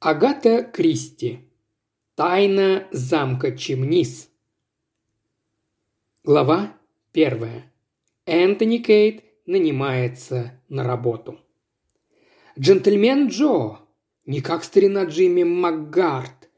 Агата Кристи. Тайна замка Чемнис. Глава первая. Энтони Кейт нанимается на работу. Джентльмен Джо. Не как старина Джимми Макгард.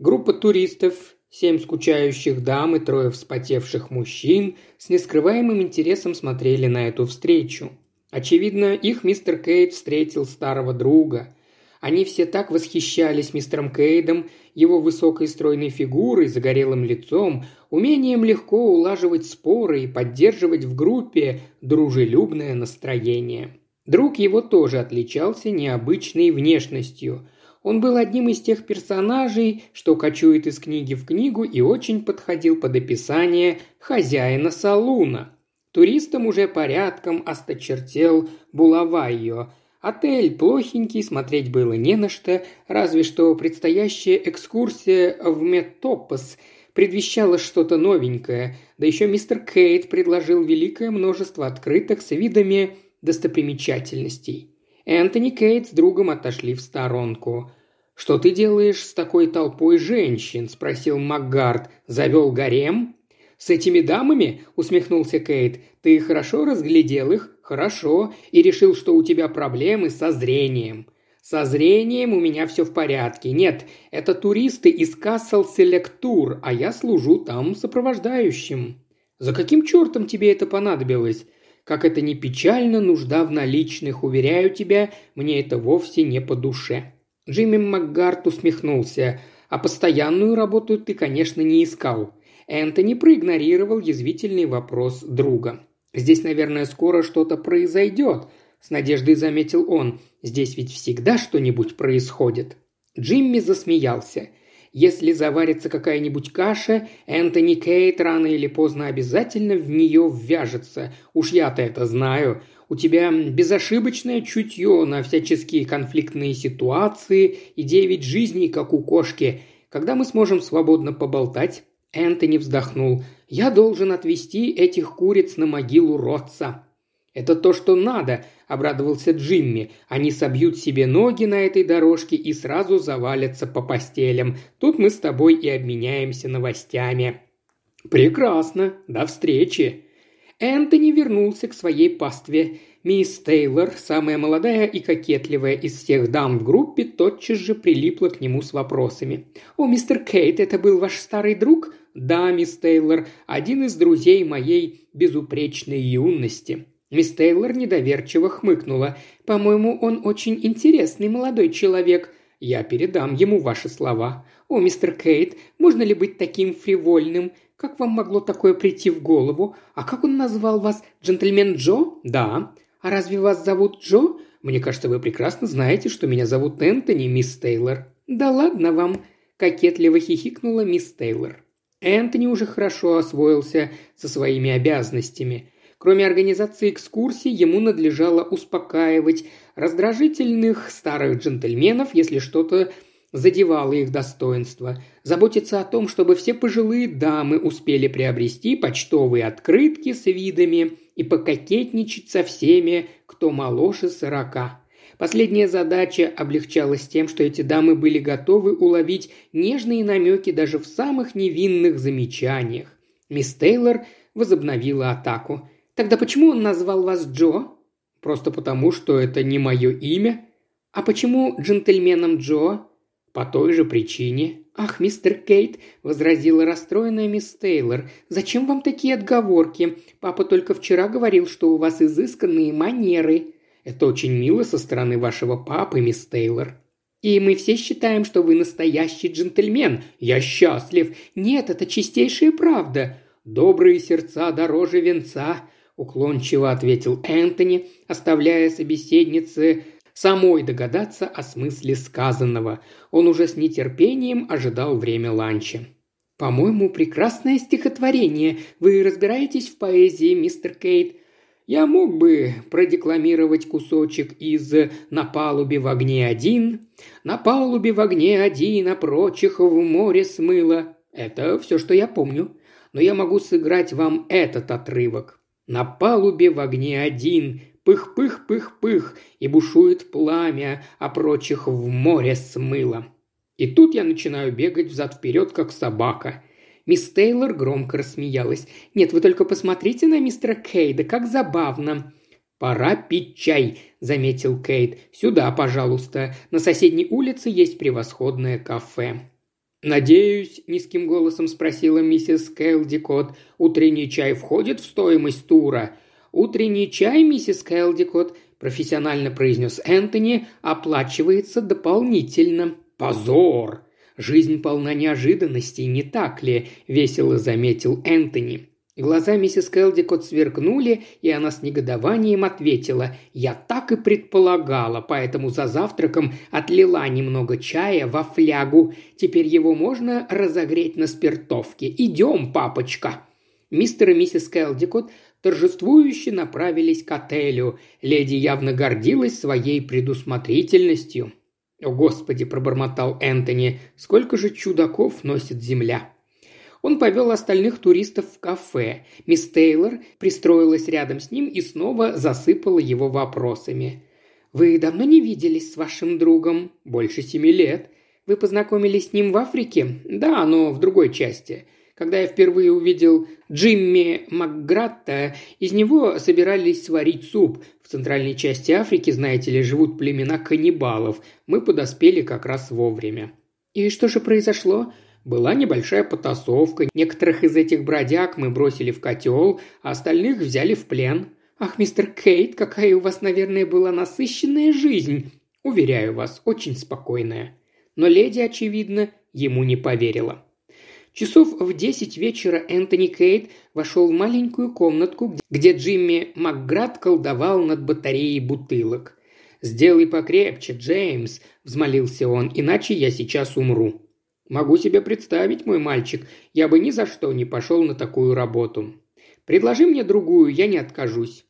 Группа туристов, семь скучающих дам и трое вспотевших мужчин с нескрываемым интересом смотрели на эту встречу. Очевидно, их мистер Кейт встретил старого друга – они все так восхищались мистером Кейдом, его высокой стройной фигурой, загорелым лицом, умением легко улаживать споры и поддерживать в группе дружелюбное настроение. Друг его тоже отличался необычной внешностью. Он был одним из тех персонажей, что кочует из книги в книгу и очень подходил под описание хозяина салуна. Туристам уже порядком осточертел Булавайо – Отель плохенький, смотреть было не на что, разве что предстоящая экскурсия в Метопос предвещала что-то новенькое, да еще мистер Кейт предложил великое множество открыток с видами достопримечательностей. Энтони Кейт с другом отошли в сторонку. «Что ты делаешь с такой толпой женщин?» – спросил Макгард. «Завел гарем?» «С этими дамами?» – усмехнулся Кейт. «Ты хорошо разглядел их?» «Хорошо. И решил, что у тебя проблемы со зрением». «Со зрением у меня все в порядке. Нет, это туристы из Select Tour, а я служу там сопровождающим». «За каким чертом тебе это понадобилось?» Как это не печально, нужда в наличных, уверяю тебя, мне это вовсе не по душе». Джимми Макгарт усмехнулся. «А постоянную работу ты, конечно, не искал. Энтони проигнорировал язвительный вопрос друга. «Здесь, наверное, скоро что-то произойдет», – с надеждой заметил он. «Здесь ведь всегда что-нибудь происходит». Джимми засмеялся. Если заварится какая-нибудь каша, Энтони Кейт рано или поздно обязательно в нее ввяжется. Уж я-то это знаю. У тебя безошибочное чутье на всяческие конфликтные ситуации и девять жизней, как у кошки. Когда мы сможем свободно поболтать? Энтони вздохнул. «Я должен отвезти этих куриц на могилу Ротса». «Это то, что надо», – обрадовался Джимми. «Они собьют себе ноги на этой дорожке и сразу завалятся по постелям. Тут мы с тобой и обменяемся новостями». «Прекрасно. До встречи». Энтони вернулся к своей пастве. Мисс Тейлор, самая молодая и кокетливая из всех дам в группе, тотчас же прилипла к нему с вопросами. «О, мистер Кейт, это был ваш старый друг?» «Да, мисс Тейлор, один из друзей моей безупречной юности». Мисс Тейлор недоверчиво хмыкнула. «По-моему, он очень интересный молодой человек. Я передам ему ваши слова. О, мистер Кейт, можно ли быть таким фривольным? Как вам могло такое прийти в голову? А как он назвал вас? Джентльмен Джо? Да. А разве вас зовут Джо? Мне кажется, вы прекрасно знаете, что меня зовут Энтони, мисс Тейлор. Да ладно вам, кокетливо хихикнула мисс Тейлор. Энтони уже хорошо освоился со своими обязанностями. Кроме организации экскурсий, ему надлежало успокаивать раздражительных старых джентльменов, если что-то задевало их достоинство, заботиться о том, чтобы все пожилые дамы успели приобрести почтовые открытки с видами и пококетничать со всеми, кто моложе сорока. Последняя задача облегчалась тем, что эти дамы были готовы уловить нежные намеки даже в самых невинных замечаниях. Мисс Тейлор возобновила атаку. «Тогда почему он назвал вас Джо?» «Просто потому, что это не мое имя». «А почему джентльменом Джо?» «По той же причине». «Ах, мистер Кейт», – возразила расстроенная мисс Тейлор, – «зачем вам такие отговорки? Папа только вчера говорил, что у вас изысканные манеры». Это очень мило со стороны вашего папы, мисс Тейлор. И мы все считаем, что вы настоящий джентльмен. Я счастлив. Нет, это чистейшая правда. Добрые сердца дороже венца, уклончиво ответил Энтони, оставляя собеседнице самой догадаться о смысле сказанного. Он уже с нетерпением ожидал время ланча. «По-моему, прекрасное стихотворение. Вы разбираетесь в поэзии, мистер Кейт?» Я мог бы продекламировать кусочек из «На палубе в огне один», «На палубе в огне один, а прочих в море смыло». Это все, что я помню. Но я могу сыграть вам этот отрывок. «На палубе в огне один, пых-пых-пых-пых, и бушует пламя, а прочих в море смыло. И тут я начинаю бегать взад-вперед, как собака. Мисс Тейлор громко рассмеялась. «Нет, вы только посмотрите на мистера Кейда, как забавно!» «Пора пить чай», – заметил Кейт. «Сюда, пожалуйста. На соседней улице есть превосходное кафе». «Надеюсь», – низким голосом спросила миссис Кэлдикот, – «утренний чай входит в стоимость тура?» «Утренний чай, миссис Кэлдикот», – профессионально произнес Энтони, – «оплачивается дополнительно». «Позор! Жизнь полна неожиданностей, не так ли?» – весело заметил Энтони. Глаза миссис Келдикот сверкнули, и она с негодованием ответила «Я так и предполагала, поэтому за завтраком отлила немного чая во флягу. Теперь его можно разогреть на спиртовке. Идем, папочка!» Мистер и миссис Келдикот торжествующе направились к отелю. Леди явно гордилась своей предусмотрительностью. «О, Господи!» – пробормотал Энтони. «Сколько же чудаков носит земля!» Он повел остальных туристов в кафе. Мисс Тейлор пристроилась рядом с ним и снова засыпала его вопросами. «Вы давно не виделись с вашим другом?» «Больше семи лет». «Вы познакомились с ним в Африке?» «Да, но в другой части». Когда я впервые увидел Джимми Макгратта, из него собирались сварить суп. В центральной части Африки, знаете ли, живут племена каннибалов. Мы подоспели как раз вовремя. «И что же произошло?» Была небольшая потасовка. Некоторых из этих бродяг мы бросили в котел, а остальных взяли в плен. Ах, мистер Кейт, какая у вас, наверное, была насыщенная жизнь. Уверяю вас, очень спокойная. Но леди, очевидно, ему не поверила. Часов в десять вечера Энтони Кейт вошел в маленькую комнатку, где Джимми Макград колдовал над батареей бутылок. «Сделай покрепче, Джеймс», – взмолился он, – «иначе я сейчас умру». Могу себе представить, мой мальчик, я бы ни за что не пошел на такую работу. Предложи мне другую, я не откажусь».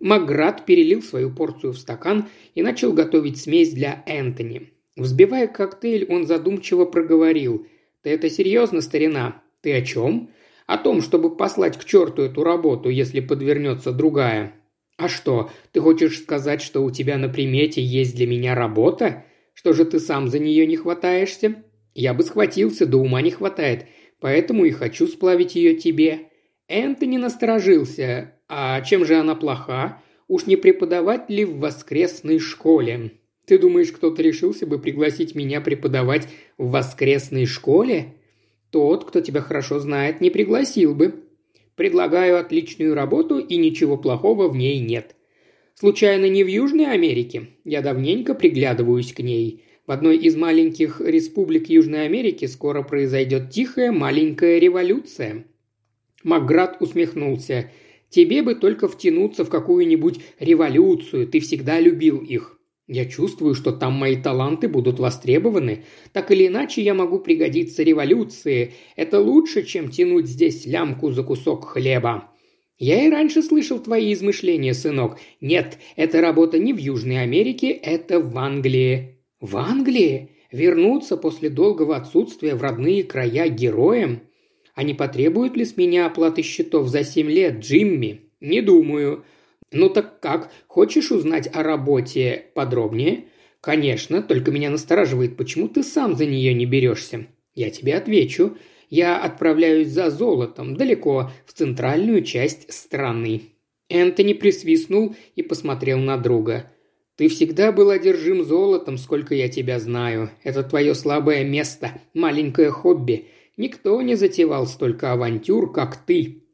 Маград перелил свою порцию в стакан и начал готовить смесь для Энтони. Взбивая коктейль, он задумчиво проговорил. «Ты это серьезно, старина? Ты о чем?» «О том, чтобы послать к черту эту работу, если подвернется другая». «А что, ты хочешь сказать, что у тебя на примете есть для меня работа? Что же ты сам за нее не хватаешься?» Я бы схватился, да ума не хватает, поэтому и хочу сплавить ее тебе». Энтони насторожился. «А чем же она плоха? Уж не преподавать ли в воскресной школе?» «Ты думаешь, кто-то решился бы пригласить меня преподавать в воскресной школе?» «Тот, кто тебя хорошо знает, не пригласил бы. Предлагаю отличную работу, и ничего плохого в ней нет. Случайно не в Южной Америке? Я давненько приглядываюсь к ней. В одной из маленьких республик Южной Америки скоро произойдет тихая маленькая революция. Макград усмехнулся. «Тебе бы только втянуться в какую-нибудь революцию, ты всегда любил их. Я чувствую, что там мои таланты будут востребованы. Так или иначе, я могу пригодиться революции. Это лучше, чем тянуть здесь лямку за кусок хлеба. Я и раньше слышал твои измышления, сынок. Нет, эта работа не в Южной Америке, это в Англии. В Англии? Вернуться после долгого отсутствия в родные края героем? А не потребует ли с меня оплаты счетов за семь лет, Джимми? Не думаю. Ну так как, хочешь узнать о работе подробнее? Конечно, только меня настораживает, почему ты сам за нее не берешься. Я тебе отвечу. Я отправляюсь за золотом, далеко, в центральную часть страны. Энтони присвистнул и посмотрел на друга. Ты всегда был одержим золотом, сколько я тебя знаю. Это твое слабое место, маленькое хобби. Никто не затевал столько авантюр, как ты.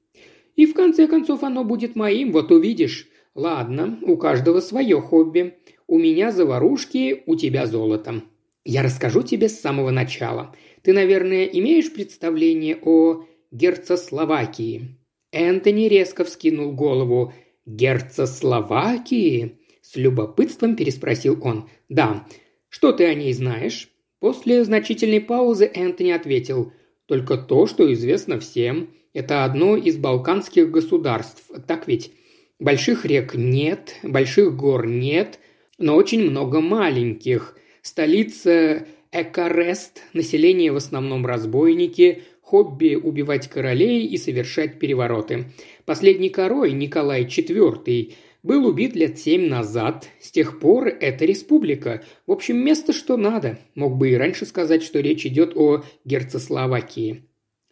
И в конце концов оно будет моим, вот увидишь. Ладно, у каждого свое хобби. У меня заварушки, у тебя золото. Я расскажу тебе с самого начала. Ты, наверное, имеешь представление о Герцословакии?» Энтони резко вскинул голову. «Герцословакии?» С любопытством переспросил он. «Да. Что ты о ней знаешь?» После значительной паузы Энтони ответил. «Только то, что известно всем. Это одно из балканских государств. Так ведь? Больших рек нет, больших гор нет, но очень много маленьких. Столица Экарест, население в основном разбойники, хобби убивать королей и совершать перевороты. Последний король, Николай IV, был убит лет семь назад. С тех пор это республика. В общем, место что надо. Мог бы и раньше сказать, что речь идет о Герцеславакии.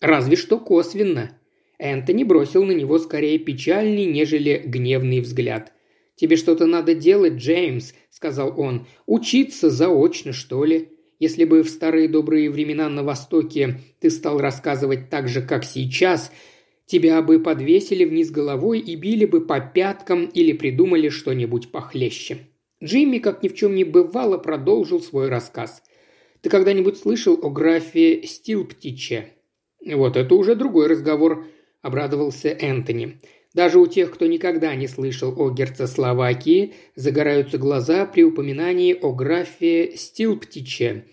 Разве что косвенно. Энтони бросил на него скорее печальный, нежели гневный взгляд. «Тебе что-то надо делать, Джеймс», — сказал он. «Учиться заочно, что ли? Если бы в старые добрые времена на Востоке ты стал рассказывать так же, как сейчас, тебя бы подвесили вниз головой и били бы по пяткам или придумали что-нибудь похлеще». Джимми, как ни в чем не бывало, продолжил свой рассказ. «Ты когда-нибудь слышал о графе Стилптиче?» «Вот это уже другой разговор», – обрадовался Энтони. Даже у тех, кто никогда не слышал о Герцесловакии, загораются глаза при упоминании о графе Стилптиче.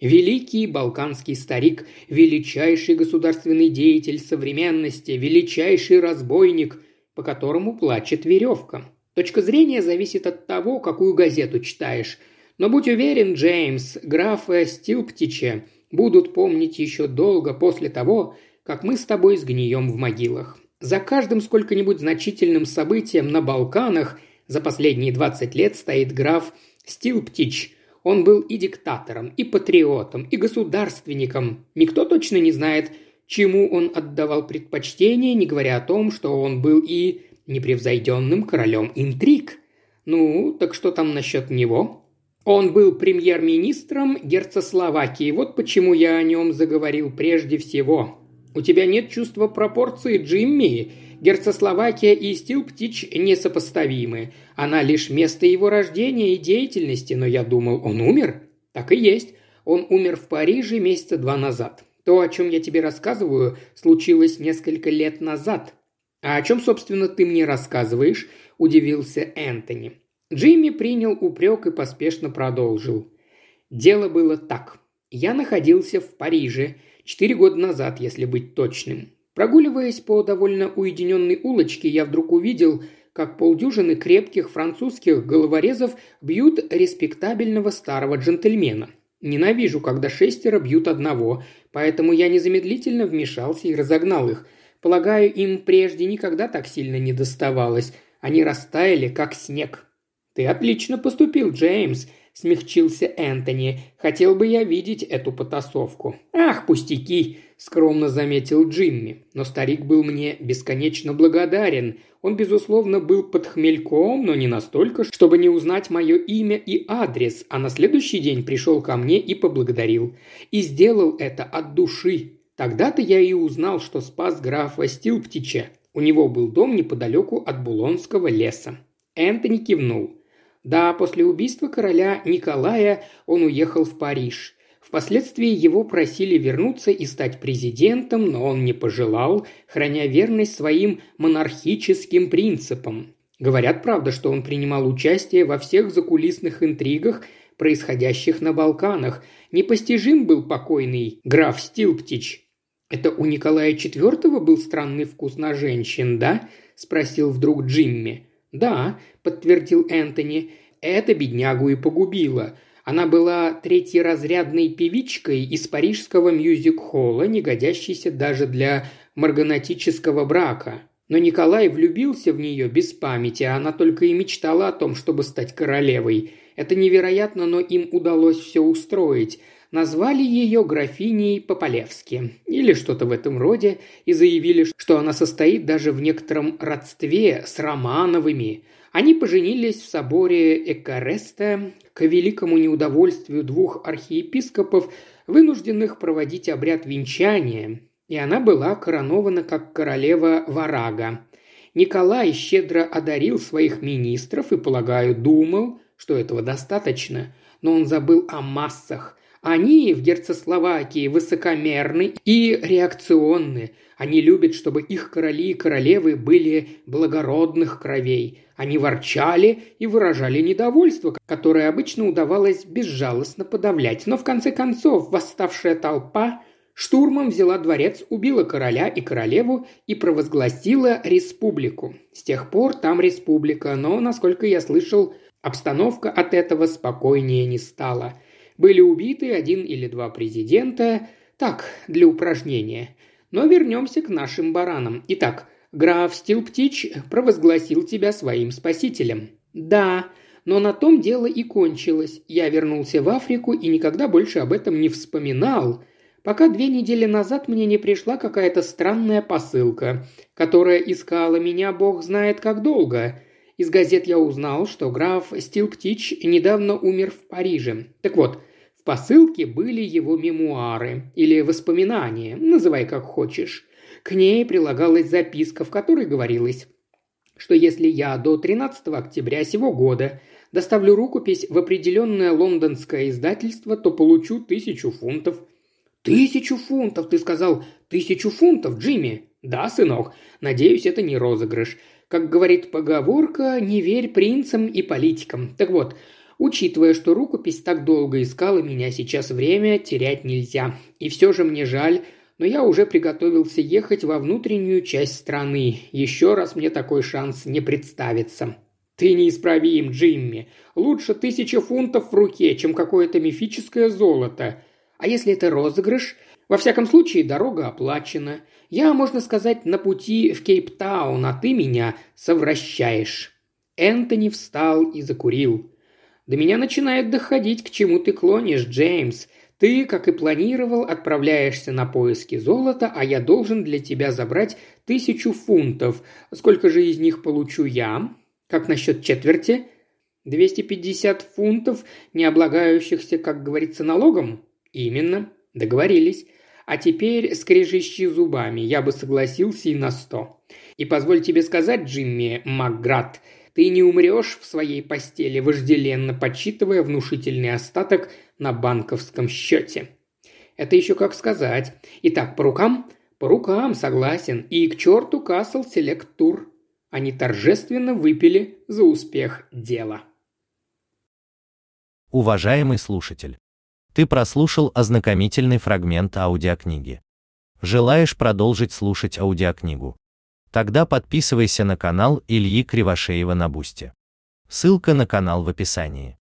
Великий балканский старик, величайший государственный деятель современности, величайший разбойник, по которому плачет веревка. Точка зрения зависит от того, какую газету читаешь. Но будь уверен, Джеймс, графа Стилптича будут помнить еще долго после того, как мы с тобой сгнием в могилах. За каждым сколько-нибудь значительным событием на Балканах за последние 20 лет стоит граф Стилптич. Он был и диктатором, и патриотом, и государственником. Никто точно не знает, чему он отдавал предпочтение, не говоря о том, что он был и непревзойденным королем интриг. Ну, так что там насчет него? Он был премьер-министром Герцословакии, вот почему я о нем заговорил прежде всего. У тебя нет чувства пропорции, Джимми. Герцословакия и Стилптич несопоставимы. Она лишь место его рождения и деятельности, но я думал, он умер. Так и есть. Он умер в Париже месяца два назад. То, о чем я тебе рассказываю, случилось несколько лет назад. А о чем, собственно, ты мне рассказываешь? Удивился Энтони. Джимми принял упрек и поспешно продолжил. Дело было так. Я находился в Париже – Четыре года назад, если быть точным. Прогуливаясь по довольно уединенной улочке, я вдруг увидел, как полдюжины крепких французских головорезов бьют респектабельного старого джентльмена. Ненавижу, когда шестеро бьют одного, поэтому я незамедлительно вмешался и разогнал их. Полагаю, им прежде никогда так сильно не доставалось. Они растаяли, как снег. «Ты отлично поступил, Джеймс», – смягчился Энтони. «Хотел бы я видеть эту потасовку». «Ах, пустяки!» – скромно заметил Джимми. Но старик был мне бесконечно благодарен. Он, безусловно, был под хмельком, но не настолько, чтобы не узнать мое имя и адрес, а на следующий день пришел ко мне и поблагодарил. И сделал это от души. Тогда-то я и узнал, что спас графа Стилптича. У него был дом неподалеку от Булонского леса. Энтони кивнул. Да, после убийства короля Николая он уехал в Париж. Впоследствии его просили вернуться и стать президентом, но он не пожелал, храня верность своим монархическим принципам. Говорят, правда, что он принимал участие во всех закулисных интригах, происходящих на Балканах. Непостижим был покойный граф Стилптич. «Это у Николая IV был странный вкус на женщин, да?» – спросил вдруг Джимми. «Да», – подтвердил Энтони, – «это беднягу и погубило. Она была третьеразрядной певичкой из парижского мюзик-холла, не годящейся даже для марганатического брака. Но Николай влюбился в нее без памяти, а она только и мечтала о том, чтобы стать королевой. Это невероятно, но им удалось все устроить. Назвали ее графиней Пополевски. Или что-то в этом роде. И заявили, что она состоит даже в некотором родстве с Романовыми. Они поженились в соборе Экареста. К великому неудовольствию двух архиепископов, вынужденных проводить обряд венчания, и она была коронована как королева Варага. Николай щедро одарил своих министров и, полагаю, думал, что этого достаточно, но он забыл о массах, они в Герцословакии высокомерны и реакционны. Они любят, чтобы их короли и королевы были благородных кровей. Они ворчали и выражали недовольство, которое обычно удавалось безжалостно подавлять. Но в конце концов восставшая толпа штурмом взяла дворец, убила короля и королеву и провозгласила республику. С тех пор там республика, но, насколько я слышал, обстановка от этого спокойнее не стала – были убиты один или два президента, так, для упражнения. Но вернемся к нашим баранам. Итак, Граф Стилптич провозгласил тебя своим спасителем. Да, но на том дело и кончилось. Я вернулся в Африку и никогда больше об этом не вспоминал, пока две недели назад мне не пришла какая-то странная посылка, которая искала меня бог знает как долго. Из газет я узнал, что граф Стилптич недавно умер в Париже. Так вот, посылке были его мемуары или воспоминания, называй как хочешь. К ней прилагалась записка, в которой говорилось, что если я до 13 октября сего года доставлю рукопись в определенное лондонское издательство, то получу тысячу фунтов. «Тысячу фунтов, ты сказал, тысячу фунтов, Джимми?» «Да, сынок, надеюсь, это не розыгрыш. Как говорит поговорка, не верь принцам и политикам. Так вот, учитывая, что рукопись так долго искала меня, сейчас время терять нельзя. И все же мне жаль, но я уже приготовился ехать во внутреннюю часть страны. Еще раз мне такой шанс не представится. «Ты неисправим, Джимми. Лучше тысяча фунтов в руке, чем какое-то мифическое золото. А если это розыгрыш? Во всяком случае, дорога оплачена. Я, можно сказать, на пути в Кейптаун, а ты меня совращаешь». Энтони встал и закурил. «До меня начинает доходить, к чему ты клонишь, Джеймс. Ты, как и планировал, отправляешься на поиски золота, а я должен для тебя забрать тысячу фунтов. Сколько же из них получу я? Как насчет четверти? 250 фунтов, не облагающихся, как говорится, налогом? Именно. Договорились. А теперь скрежещи зубами, я бы согласился и на сто. И позволь тебе сказать, Джимми Макград, ты не умрешь в своей постели, вожделенно подсчитывая внушительный остаток на банковском счете. Это еще как сказать. Итак, по рукам? По рукам, согласен. И к черту Касл Селект Тур. Они торжественно выпили за успех дела. Уважаемый слушатель, ты прослушал ознакомительный фрагмент аудиокниги. Желаешь продолжить слушать аудиокнигу? Тогда подписывайся на канал Ильи Кривошеева на Бусте. Ссылка на канал в описании.